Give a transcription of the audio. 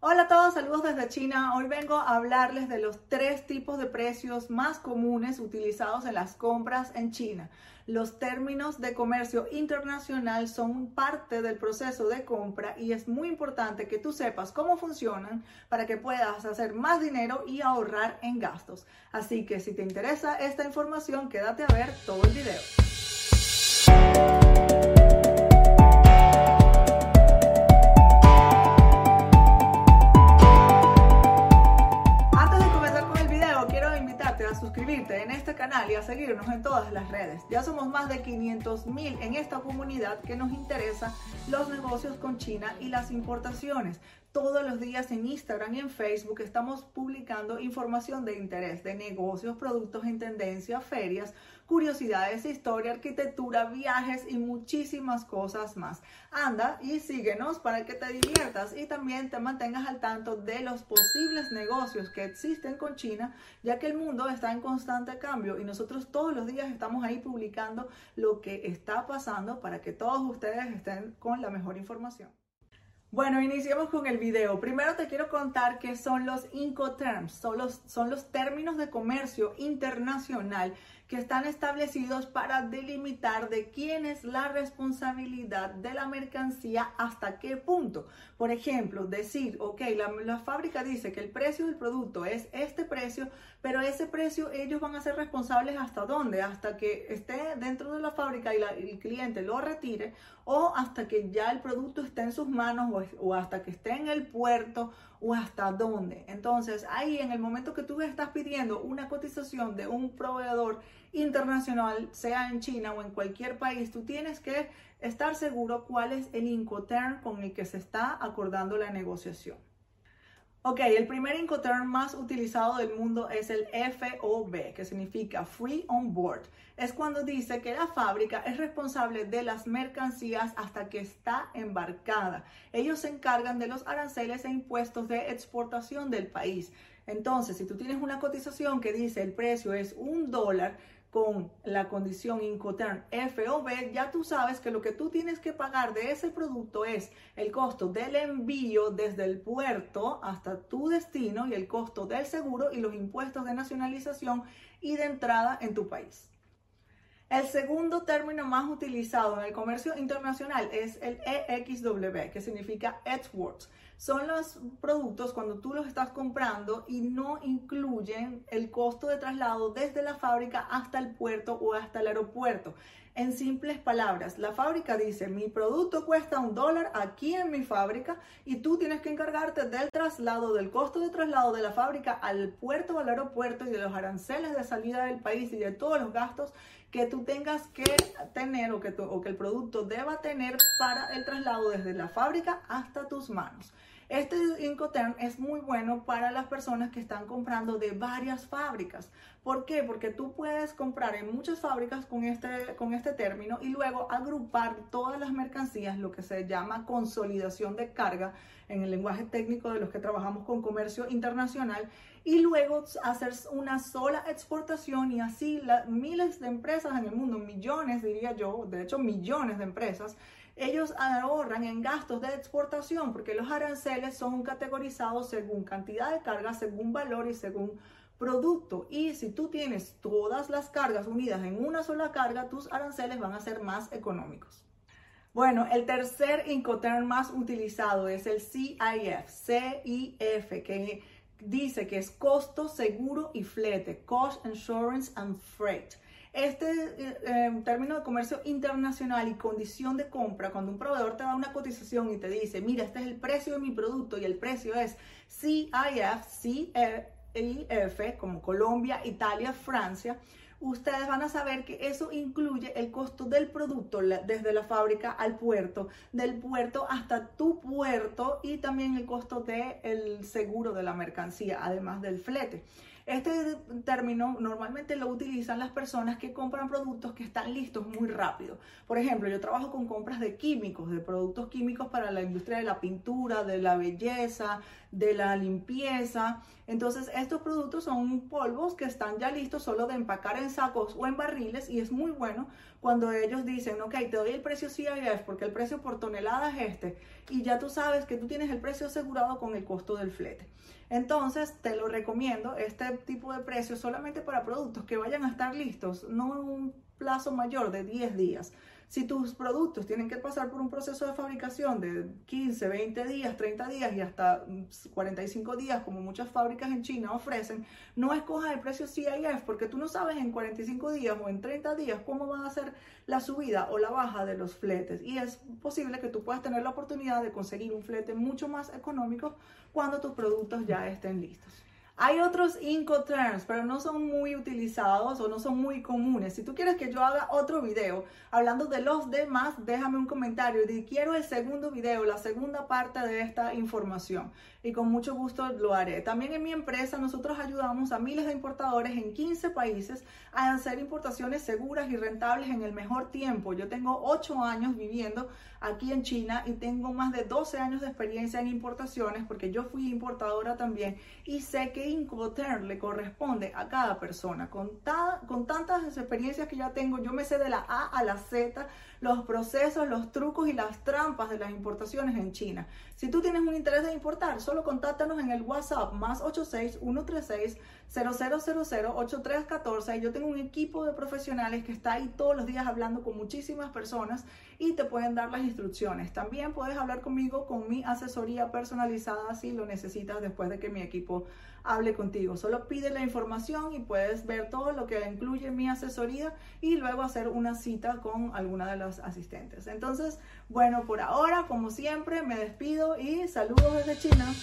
Hola a todos, saludos desde China. Hoy vengo a hablarles de los tres tipos de precios más comunes utilizados en las compras en China. Los términos de comercio internacional son parte del proceso de compra y es muy importante que tú sepas cómo funcionan para que puedas hacer más dinero y ahorrar en gastos. Así que si te interesa esta información, quédate a ver todo el video. Seguirnos en todas las redes. Ya somos más de 500 mil en esta comunidad que nos interesa los negocios con China y las importaciones. Todos los días en Instagram y en Facebook estamos publicando información de interés de negocios, productos en tendencia, ferias, curiosidades, historia, arquitectura, viajes y muchísimas cosas más. Anda y síguenos para que te diviertas y también te mantengas al tanto de los posibles negocios que existen con China, ya que el mundo está en constante cambio y nosotros todos los días estamos ahí publicando lo que está pasando para que todos ustedes estén con la mejor información. Bueno, iniciemos con el video. Primero te quiero contar qué son los Incoterms. Son los, son los términos de comercio internacional que están establecidos para delimitar de quién es la responsabilidad de la mercancía hasta qué punto. Por ejemplo, decir, ok, la, fábrica dice que el precio del producto es este precio, pero ese precio ellos van a ser responsables hasta dónde, hasta que esté dentro de la fábrica y, el cliente lo retire o hasta que ya el producto esté en sus manos o, o hasta que esté en el puerto o hasta dónde. Entonces, ahí en el momento que tú estás pidiendo una cotización de un proveedor internacional, sea en China o en cualquier país, tú tienes que estar seguro cuál es el Incoterm con el que se está acordando la negociación. Ok, el primer Incoterm más utilizado del mundo es el FOB, que significa Free On Board. Es cuando dice que la fábrica es responsable de las mercancías hasta que está embarcada. Ellos se encargan de los aranceles e impuestos de exportación del país. Entonces, si tú tienes una cotización que dice el precio es un dólar, con la condición Incoterm FOB, ya tú sabes que lo que tú tienes que pagar de ese producto es el costo del envío desde el puerto hasta tu destino y el costo del seguro y los impuestos de nacionalización y de entrada en tu país. El segundo término más utilizado en el comercio internacional es el EXW, que significa Exports. Son los productos cuando tú los estás comprando y no incluyen el costo de traslado desde la fábrica hasta el puerto o hasta el aeropuerto. En simples palabras, la fábrica dice, mi producto cuesta un dólar aquí en mi fábrica y tú tienes que encargarte del traslado, del costo de traslado de la fábrica al puerto o al aeropuerto y de los aranceles de salida del país y de todos los gastos que tú tengas que tener o que, o que el producto deba tener para el traslado desde la fábrica hasta tus manos. Este Incoterm es muy bueno para las personas que están comprando de varias fábricas. ¿Por qué? Porque tú puedes comprar en muchas fábricas con este, con este término y luego agrupar todas las mercancías, lo que se llama consolidación de carga en el lenguaje técnico de los que trabajamos con comercio internacional y luego hacer una sola exportación y así miles de empresas en el mundo, millones diría yo, de hecho millones de empresas, ellos ahorran en gastos de exportación porque los aranceles son categorizados según cantidad de carga, según valor y según producto. Y si tú tienes todas las cargas unidas en una sola carga, tus aranceles van a ser más económicos. Bueno, el tercer Incoterm más utilizado es el CIF, CIF, que dice que es costo, seguro y flete, Cost, Insurance and Freight. Este eh, em, término de comercio internacional y condición de compra, cuando un proveedor te da una cotización y te dice, mira, este es el precio de mi producto y el precio es CIF, CIF, como Colombia, Italia, Francia, ustedes van a saber que eso incluye el costo del producto desde la fábrica al puerto, del puerto hasta tu puerto y también el costo del seguro de la mercancía, además del flete. Este término normalmente lo utilizan las personas que compran productos que están listos muy rápido. Por ejemplo, yo trabajo con compras de químicos, de productos químicos para la industria de la pintura, de la belleza, de la limpieza. Entonces, estos productos son polvos que están ya listos solo de empacar en sacos o en barriles y es muy bueno cuando ellos dicen, ok, te doy el precio CIF porque el precio por tonelada es este y ya tú sabes que tú tienes el precio asegurado con el costo del flete. Entonces, te lo recomiendo, este tipo de precios solamente para productos que vayan a estar listos, no en un plazo mayor de 10 días. Si tus productos tienen que pasar por un proceso de fabricación de 15, 20 días, 30 días y hasta 45 días, como muchas fábricas en China ofrecen, no escojas el precio CIF porque tú no sabes en 45 días o en 30 días cómo van a ser la subida o la baja de los fletes. Y es posible que tú puedas tener la oportunidad de conseguir un flete mucho más económico cuando tus productos ya estén listos. Hay otros Incoterms, pero no son muy utilizados o no son muy comunes. Si tú quieres que yo haga otro video hablando de los demás, déjame un comentario quiero el segundo video, la segunda parte de esta información. Y con mucho gusto lo haré. También en mi empresa nosotros ayudamos a miles de importadores en 15 países a hacer importaciones seguras y rentables en el mejor tiempo. Yo tengo 8 años viviendo aquí en China y tengo más de 12 años de experiencia en importaciones porque yo fui importadora también y sé que Incoterm le corresponde a cada persona. Con, con tantas experiencias que ya tengo, yo me sé de la A a la Z los procesos, los trucos y las trampas de las importaciones en China. Si tú tienes un interés de importar, solo contáctanos en el WhatsApp más 86 136 00008314 y yo tengo un equipo de profesionales que está ahí todos los días hablando con muchísimas personas y te pueden dar las instrucciones. También puedes hablar conmigo con mi asesoría personalizada si lo necesitas después de que mi equipo hable contigo. Solo pide la información y puedes ver todo lo que incluye mi asesoría y luego hacer una cita con alguna de las asistentes. Entonces, bueno, por ahora, como siempre, me despido y saludos desde China.